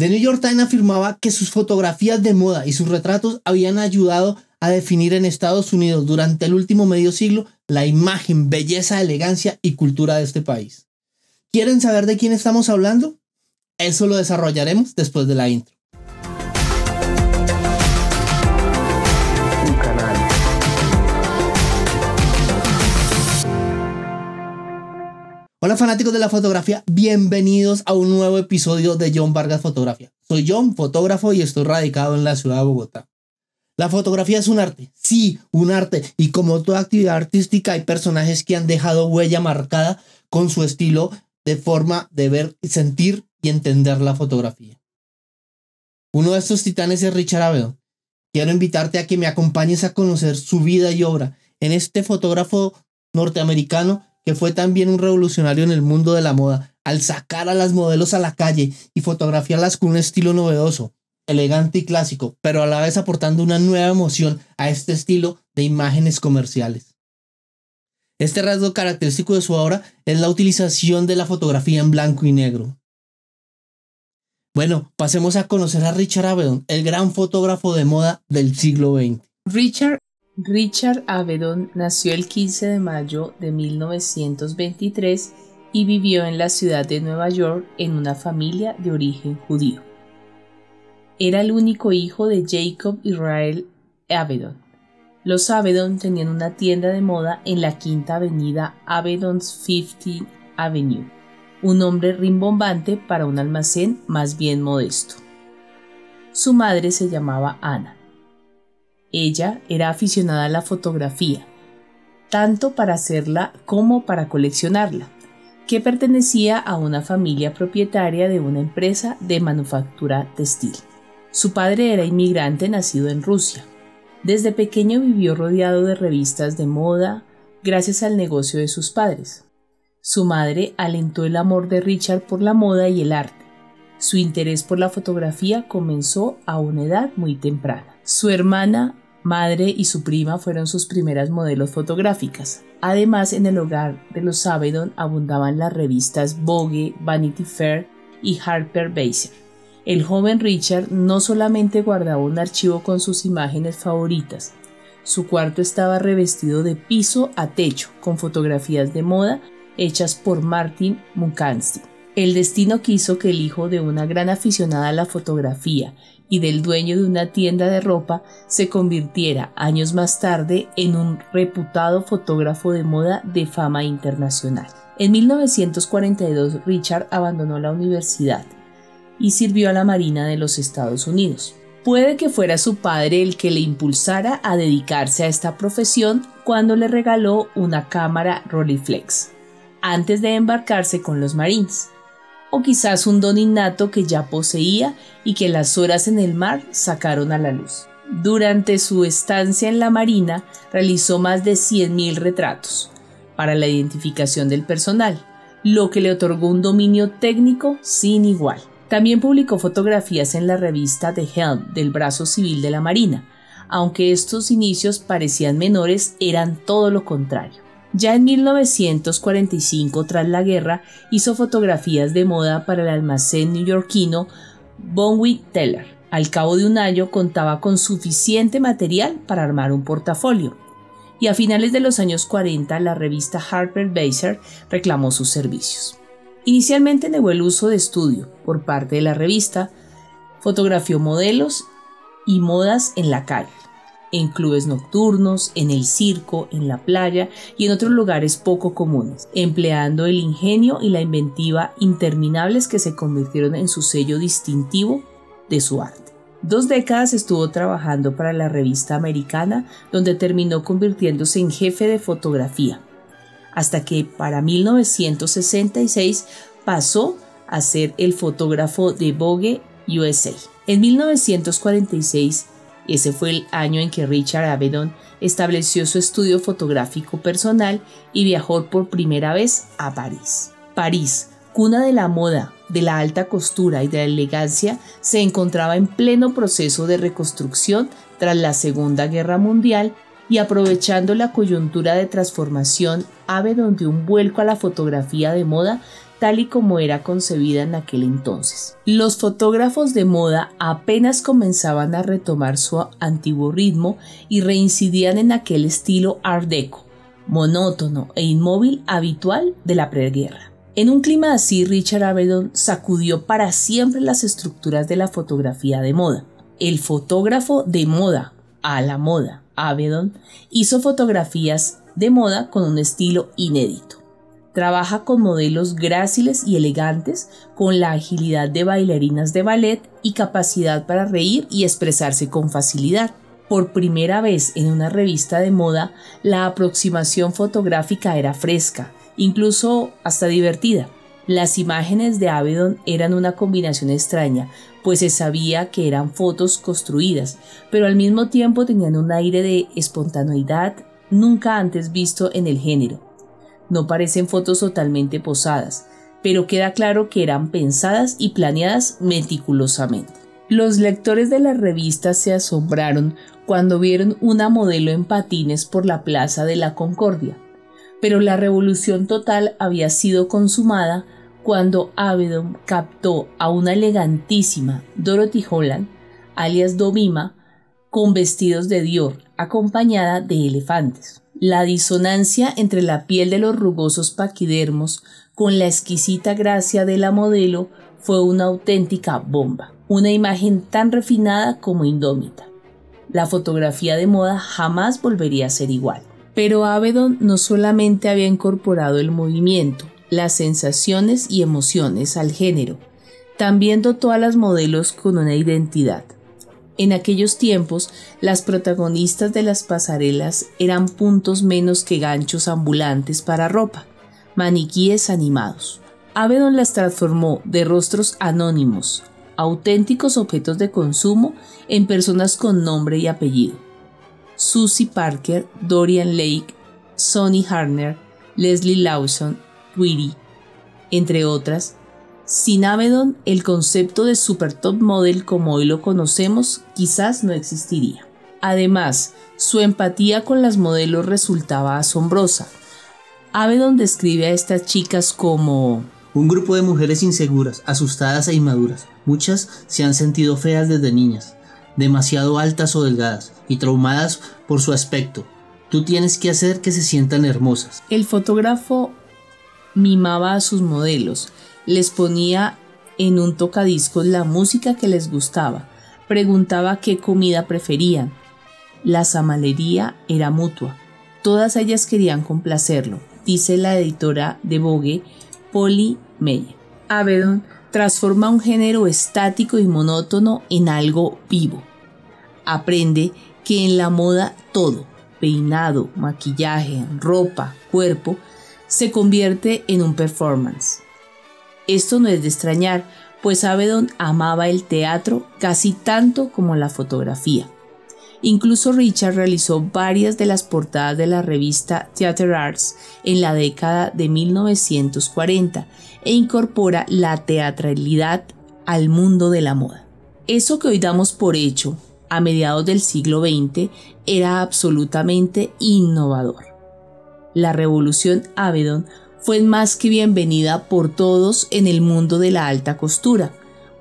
The New York Times afirmaba que sus fotografías de moda y sus retratos habían ayudado a definir en Estados Unidos durante el último medio siglo la imagen, belleza, elegancia y cultura de este país. ¿Quieren saber de quién estamos hablando? Eso lo desarrollaremos después de la intro. Hola fanáticos de la fotografía, bienvenidos a un nuevo episodio de John Vargas Fotografía. Soy John, fotógrafo y estoy radicado en la ciudad de Bogotá. La fotografía es un arte, sí, un arte, y como toda actividad artística hay personajes que han dejado huella marcada con su estilo de forma de ver, sentir y entender la fotografía. Uno de estos titanes es Richard Avedon. Quiero invitarte a que me acompañes a conocer su vida y obra en este fotógrafo norteamericano que fue también un revolucionario en el mundo de la moda, al sacar a las modelos a la calle y fotografiarlas con un estilo novedoso, elegante y clásico, pero a la vez aportando una nueva emoción a este estilo de imágenes comerciales. Este rasgo característico de su obra es la utilización de la fotografía en blanco y negro. Bueno, pasemos a conocer a Richard Avedon, el gran fotógrafo de moda del siglo XX. Richard Richard Avedon nació el 15 de mayo de 1923 y vivió en la ciudad de Nueva York en una familia de origen judío. Era el único hijo de Jacob Israel Avedon. Los Avedon tenían una tienda de moda en la quinta avenida Avedon's 50 Avenue, un nombre rimbombante para un almacén más bien modesto. Su madre se llamaba Ana. Ella era aficionada a la fotografía, tanto para hacerla como para coleccionarla, que pertenecía a una familia propietaria de una empresa de manufactura textil. Su padre era inmigrante nacido en Rusia. Desde pequeño vivió rodeado de revistas de moda gracias al negocio de sus padres. Su madre alentó el amor de Richard por la moda y el arte. Su interés por la fotografía comenzó a una edad muy temprana. Su hermana madre y su prima fueron sus primeras modelos fotográficas. Además, en el hogar de los Avedon abundaban las revistas Vogue, Vanity Fair y Harper Bazaar. El joven Richard no solamente guardaba un archivo con sus imágenes favoritas, su cuarto estaba revestido de piso a techo con fotografías de moda hechas por Martin Munkansky. El destino quiso que el hijo de una gran aficionada a la fotografía y del dueño de una tienda de ropa se convirtiera años más tarde en un reputado fotógrafo de moda de fama internacional. En 1942 Richard abandonó la universidad y sirvió a la Marina de los Estados Unidos. Puede que fuera su padre el que le impulsara a dedicarse a esta profesión cuando le regaló una cámara Rolleiflex, antes de embarcarse con los Marines o quizás un don innato que ya poseía y que las horas en el mar sacaron a la luz. Durante su estancia en la Marina realizó más de 100.000 retratos para la identificación del personal, lo que le otorgó un dominio técnico sin igual. También publicó fotografías en la revista The Helm del brazo civil de la Marina, aunque estos inicios parecían menores, eran todo lo contrario. Ya en 1945, tras la guerra, hizo fotografías de moda para el almacén neoyorquino Bonwit Teller. Al cabo de un año contaba con suficiente material para armar un portafolio. Y a finales de los años 40 la revista Harper Bazaar reclamó sus servicios. Inicialmente negó el uso de estudio por parte de la revista, fotografió modelos y modas en la calle en clubes nocturnos, en el circo, en la playa y en otros lugares poco comunes, empleando el ingenio y la inventiva interminables que se convirtieron en su sello distintivo de su arte. Dos décadas estuvo trabajando para la revista americana, donde terminó convirtiéndose en jefe de fotografía, hasta que para 1966 pasó a ser el fotógrafo de Vogue USA. En 1946 ese fue el año en que Richard Avedon estableció su estudio fotográfico personal y viajó por primera vez a París. París, cuna de la moda, de la alta costura y de la elegancia, se encontraba en pleno proceso de reconstrucción tras la Segunda Guerra Mundial y aprovechando la coyuntura de transformación, Avedon dio un vuelco a la fotografía de moda tal y como era concebida en aquel entonces. Los fotógrafos de moda apenas comenzaban a retomar su antiguo ritmo y reincidían en aquel estilo art deco, monótono e inmóvil habitual de la preguerra. En un clima así, Richard Avedon sacudió para siempre las estructuras de la fotografía de moda. El fotógrafo de moda, a la moda, Avedon, hizo fotografías de moda con un estilo inédito. Trabaja con modelos gráciles y elegantes, con la agilidad de bailarinas de ballet y capacidad para reír y expresarse con facilidad. Por primera vez en una revista de moda, la aproximación fotográfica era fresca, incluso hasta divertida. Las imágenes de Avedon eran una combinación extraña, pues se sabía que eran fotos construidas, pero al mismo tiempo tenían un aire de espontaneidad nunca antes visto en el género. No parecen fotos totalmente posadas, pero queda claro que eran pensadas y planeadas meticulosamente. Los lectores de la revista se asombraron cuando vieron una modelo en patines por la Plaza de la Concordia, pero la revolución total había sido consumada cuando Avedon captó a una elegantísima Dorothy Holland, alias Domima, con vestidos de Dior, acompañada de elefantes. La disonancia entre la piel de los rugosos paquidermos con la exquisita gracia de la modelo fue una auténtica bomba, una imagen tan refinada como indómita. La fotografía de moda jamás volvería a ser igual. Pero Avedon no solamente había incorporado el movimiento, las sensaciones y emociones al género, también dotó a las modelos con una identidad. En aquellos tiempos, las protagonistas de las pasarelas eran puntos menos que ganchos ambulantes para ropa, maniquíes animados. Avedon las transformó de rostros anónimos, auténticos objetos de consumo, en personas con nombre y apellido. Susie Parker, Dorian Lake, Sonny Harner, Leslie Lawson, Tweety, entre otras, sin Avedon, el concepto de super top model como hoy lo conocemos quizás no existiría. Además, su empatía con las modelos resultaba asombrosa. Avedon describe a estas chicas como un grupo de mujeres inseguras, asustadas e inmaduras. Muchas se han sentido feas desde niñas, demasiado altas o delgadas y traumadas por su aspecto. Tú tienes que hacer que se sientan hermosas. El fotógrafo mimaba a sus modelos, les ponía en un tocadiscos la música que les gustaba, preguntaba qué comida preferían. La samalería era mutua. Todas ellas querían complacerlo, dice la editora de Vogue, Polly Meyer. Avedon transforma un género estático y monótono en algo vivo. Aprende que en la moda todo, peinado, maquillaje, ropa, cuerpo, se convierte en un performance. Esto no es de extrañar, pues Avedon amaba el teatro casi tanto como la fotografía. Incluso Richard realizó varias de las portadas de la revista Theater Arts en la década de 1940 e incorpora la teatralidad al mundo de la moda. Eso que hoy damos por hecho a mediados del siglo XX era absolutamente innovador. La revolución Avedon fue más que bienvenida por todos en el mundo de la alta costura,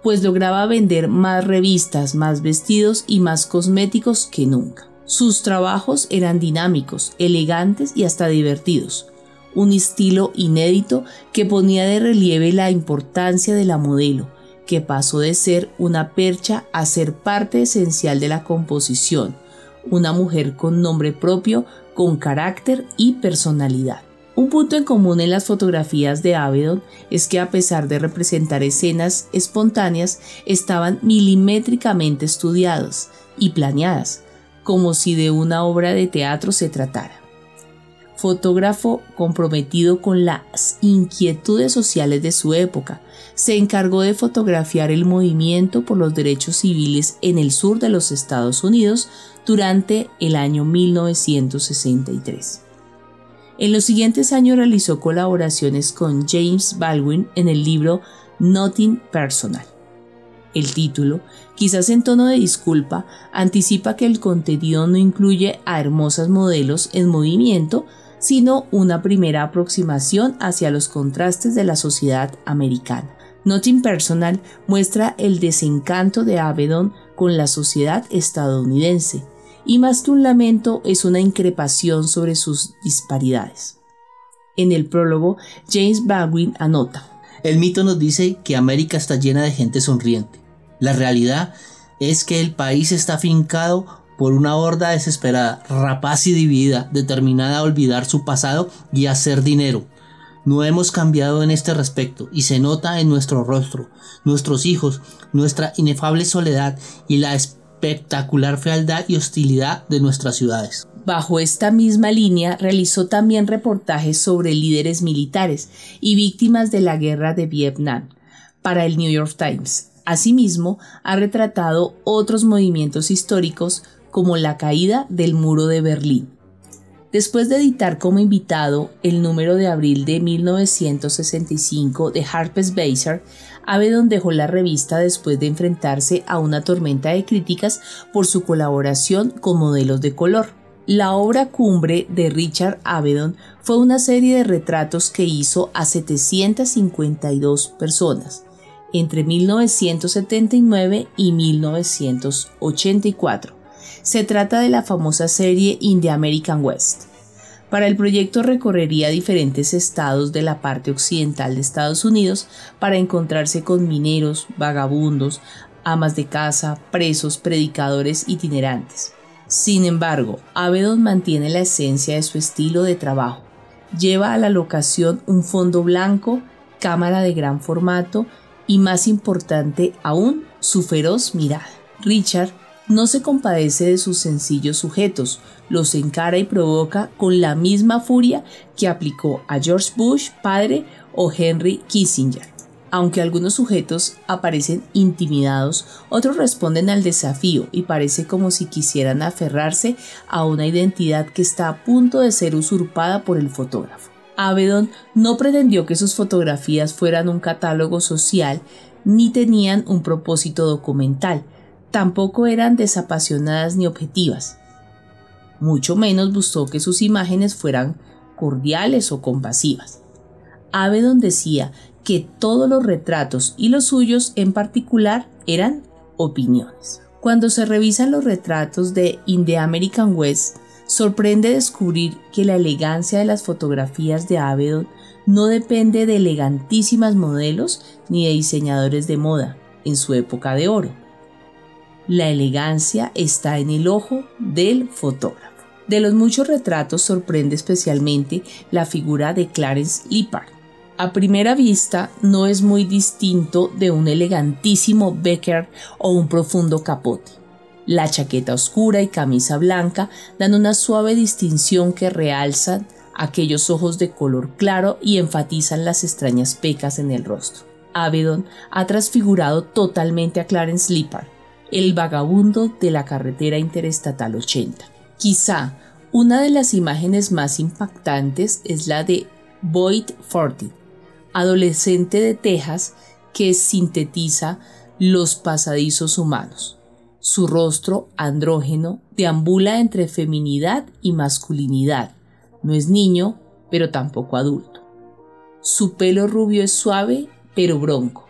pues lograba vender más revistas, más vestidos y más cosméticos que nunca. Sus trabajos eran dinámicos, elegantes y hasta divertidos, un estilo inédito que ponía de relieve la importancia de la modelo, que pasó de ser una percha a ser parte esencial de la composición, una mujer con nombre propio, con carácter y personalidad. Un punto en común en las fotografías de Avedon es que a pesar de representar escenas espontáneas, estaban milimétricamente estudiadas y planeadas, como si de una obra de teatro se tratara. Fotógrafo comprometido con las inquietudes sociales de su época, se encargó de fotografiar el movimiento por los derechos civiles en el sur de los Estados Unidos durante el año 1963. En los siguientes años realizó colaboraciones con James Baldwin en el libro Nothing Personal. El título, quizás en tono de disculpa, anticipa que el contenido no incluye a hermosas modelos en movimiento, sino una primera aproximación hacia los contrastes de la sociedad americana. Nothing Personal muestra el desencanto de Avedon con la sociedad estadounidense, y más que un lamento es una increpación sobre sus disparidades. En el prólogo, James Baldwin anota, El mito nos dice que América está llena de gente sonriente. La realidad es que el país está afincado por una horda desesperada, rapaz y dividida, determinada a olvidar su pasado y hacer dinero. No hemos cambiado en este respecto y se nota en nuestro rostro, nuestros hijos, nuestra inefable soledad y la espectacular fealdad y hostilidad de nuestras ciudades. Bajo esta misma línea realizó también reportajes sobre líderes militares y víctimas de la guerra de Vietnam para el New York Times. Asimismo, ha retratado otros movimientos históricos como la caída del muro de Berlín. Después de editar como invitado el número de abril de 1965 de Harper's Bazaar, Avedon dejó la revista después de enfrentarse a una tormenta de críticas por su colaboración con modelos de color. La obra cumbre de Richard Avedon fue una serie de retratos que hizo a 752 personas entre 1979 y 1984 se trata de la famosa serie In American West. Para el proyecto recorrería diferentes estados de la parte occidental de Estados Unidos para encontrarse con mineros, vagabundos, amas de casa, presos, predicadores itinerantes. Sin embargo, Avedon mantiene la esencia de su estilo de trabajo. Lleva a la locación un fondo blanco, cámara de gran formato y más importante aún, su feroz mirada. Richard no se compadece de sus sencillos sujetos, los encara y provoca con la misma furia que aplicó a George Bush padre o Henry Kissinger. Aunque algunos sujetos aparecen intimidados, otros responden al desafío y parece como si quisieran aferrarse a una identidad que está a punto de ser usurpada por el fotógrafo. Avedon no pretendió que sus fotografías fueran un catálogo social ni tenían un propósito documental, tampoco eran desapasionadas ni objetivas. Mucho menos buscó que sus imágenes fueran cordiales o compasivas. Avedon decía que todos los retratos y los suyos en particular eran opiniones. Cuando se revisan los retratos de In American West, sorprende descubrir que la elegancia de las fotografías de Avedon no depende de elegantísimas modelos ni de diseñadores de moda en su época de oro la elegancia está en el ojo del fotógrafo. De los muchos retratos sorprende especialmente la figura de Clarence Lippard. A primera vista no es muy distinto de un elegantísimo Becker o un profundo capote. La chaqueta oscura y camisa blanca dan una suave distinción que realzan aquellos ojos de color claro y enfatizan las extrañas pecas en el rostro. Avedon ha transfigurado totalmente a Clarence Lippard, el vagabundo de la carretera interestatal 80. Quizá una de las imágenes más impactantes es la de Boyd Fortin, adolescente de Texas que sintetiza los pasadizos humanos. Su rostro andrógeno deambula entre feminidad y masculinidad. No es niño, pero tampoco adulto. Su pelo rubio es suave, pero bronco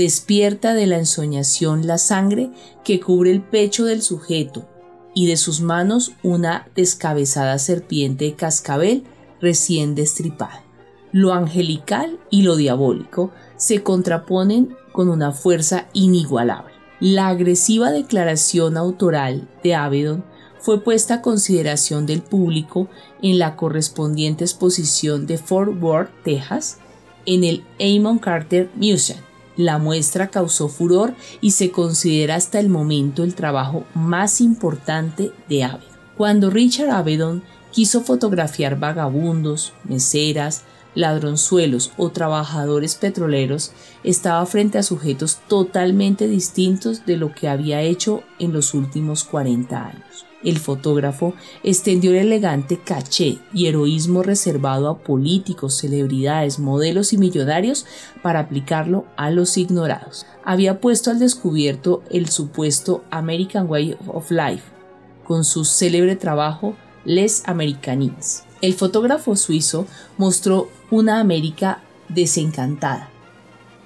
despierta de la ensoñación la sangre que cubre el pecho del sujeto y de sus manos una descabezada serpiente de cascabel recién destripada. Lo angelical y lo diabólico se contraponen con una fuerza inigualable. La agresiva declaración autoral de Avedon fue puesta a consideración del público en la correspondiente exposición de Fort Worth, Texas, en el Amon Carter Museum la muestra causó furor y se considera hasta el momento el trabajo más importante de Avedon. Cuando Richard Avedon quiso fotografiar vagabundos, meseras, ladronzuelos o trabajadores petroleros, estaba frente a sujetos totalmente distintos de lo que había hecho en los últimos 40 años. El fotógrafo extendió el elegante caché y heroísmo reservado a políticos, celebridades, modelos y millonarios para aplicarlo a los ignorados. Había puesto al descubierto el supuesto American Way of Life con su célebre trabajo Les Americanines. El fotógrafo suizo mostró una América desencantada,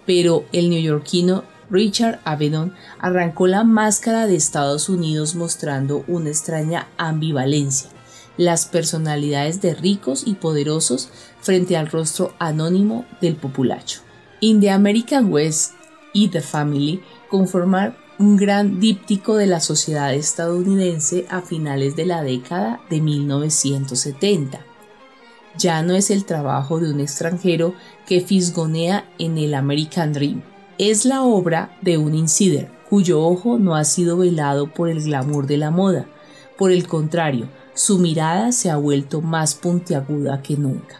pero el neoyorquino Richard Avedon arrancó la máscara de Estados Unidos mostrando una extraña ambivalencia, las personalidades de ricos y poderosos frente al rostro anónimo del populacho. In the American West y The Family conforman un gran díptico de la sociedad estadounidense a finales de la década de 1970. Ya no es el trabajo de un extranjero que fisgonea en el American Dream. Es la obra de un insider cuyo ojo no ha sido velado por el glamour de la moda. Por el contrario, su mirada se ha vuelto más puntiaguda que nunca.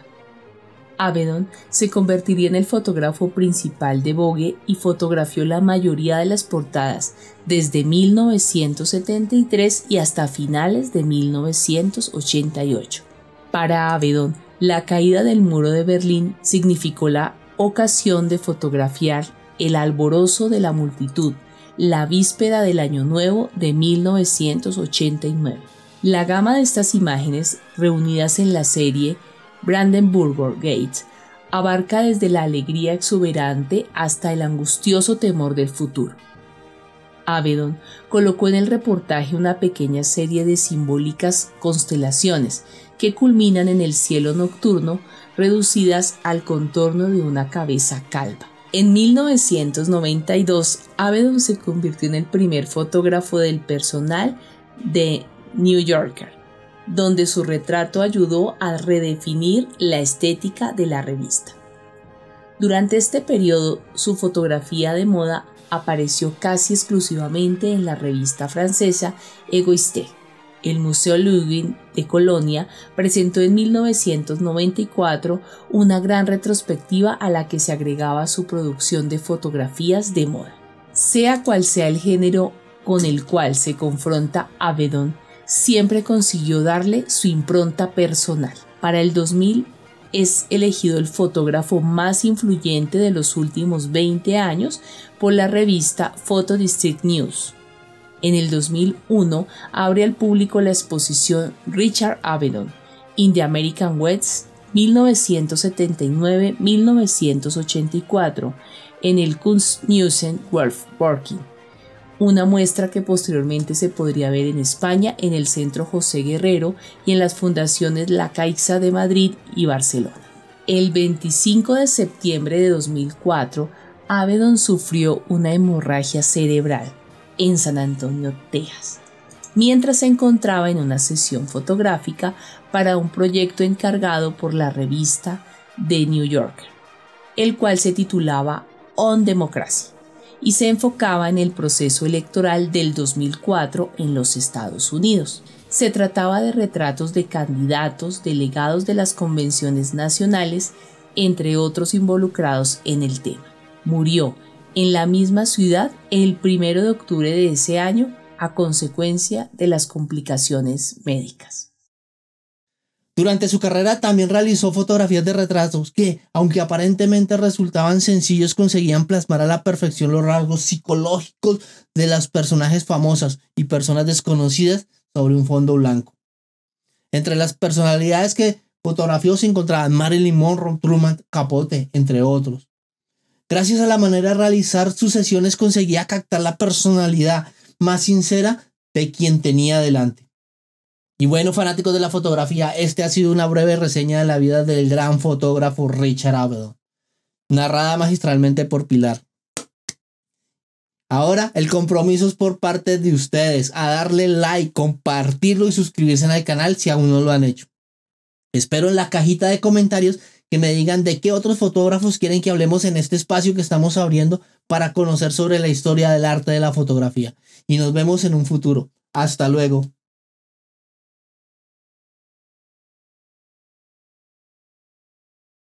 Avedon se convertiría en el fotógrafo principal de Vogue y fotografió la mayoría de las portadas desde 1973 y hasta finales de 1988. Para Avedon, la caída del muro de Berlín significó la ocasión de fotografiar el alborozo de la multitud, la víspera del Año Nuevo de 1989. La gama de estas imágenes, reunidas en la serie Brandenburger Gate, abarca desde la alegría exuberante hasta el angustioso temor del futuro. Avedon colocó en el reportaje una pequeña serie de simbólicas constelaciones que culminan en el cielo nocturno reducidas al contorno de una cabeza calva. En 1992, Avedon se convirtió en el primer fotógrafo del personal de New Yorker, donde su retrato ayudó a redefinir la estética de la revista. Durante este periodo, su fotografía de moda apareció casi exclusivamente en la revista francesa Egoiste. El Museo Ludwig de Colonia presentó en 1994 una gran retrospectiva a la que se agregaba su producción de fotografías de moda. Sea cual sea el género con el cual se confronta Avedon, siempre consiguió darle su impronta personal. Para el 2000 es elegido el fotógrafo más influyente de los últimos 20 años por la revista Photo District News. En el 2001 abre al público la exposición Richard Avedon, in the American West 1979-1984 en el Kunstmuseum Working, una muestra que posteriormente se podría ver en España en el Centro José Guerrero y en las fundaciones La Caixa de Madrid y Barcelona. El 25 de septiembre de 2004, Avedon sufrió una hemorragia cerebral en San Antonio, Texas, mientras se encontraba en una sesión fotográfica para un proyecto encargado por la revista The New Yorker, el cual se titulaba On Democracy y se enfocaba en el proceso electoral del 2004 en los Estados Unidos. Se trataba de retratos de candidatos, delegados de las convenciones nacionales, entre otros involucrados en el tema. Murió en la misma ciudad el 1 de octubre de ese año a consecuencia de las complicaciones médicas. Durante su carrera también realizó fotografías de retratos que, aunque aparentemente resultaban sencillos, conseguían plasmar a la perfección los rasgos psicológicos de las personajes famosas y personas desconocidas sobre un fondo blanco. Entre las personalidades que fotografió se encontraban Marilyn Monroe, Truman Capote, entre otros. Gracias a la manera de realizar sus sesiones conseguía captar la personalidad más sincera de quien tenía delante. Y bueno, fanáticos de la fotografía, este ha sido una breve reseña de la vida del gran fotógrafo Richard Avedon, narrada magistralmente por Pilar. Ahora el compromiso es por parte de ustedes a darle like, compartirlo y suscribirse al canal si aún no lo han hecho. Espero en la cajita de comentarios que me digan de qué otros fotógrafos quieren que hablemos en este espacio que estamos abriendo para conocer sobre la historia del arte de la fotografía. Y nos vemos en un futuro. Hasta luego.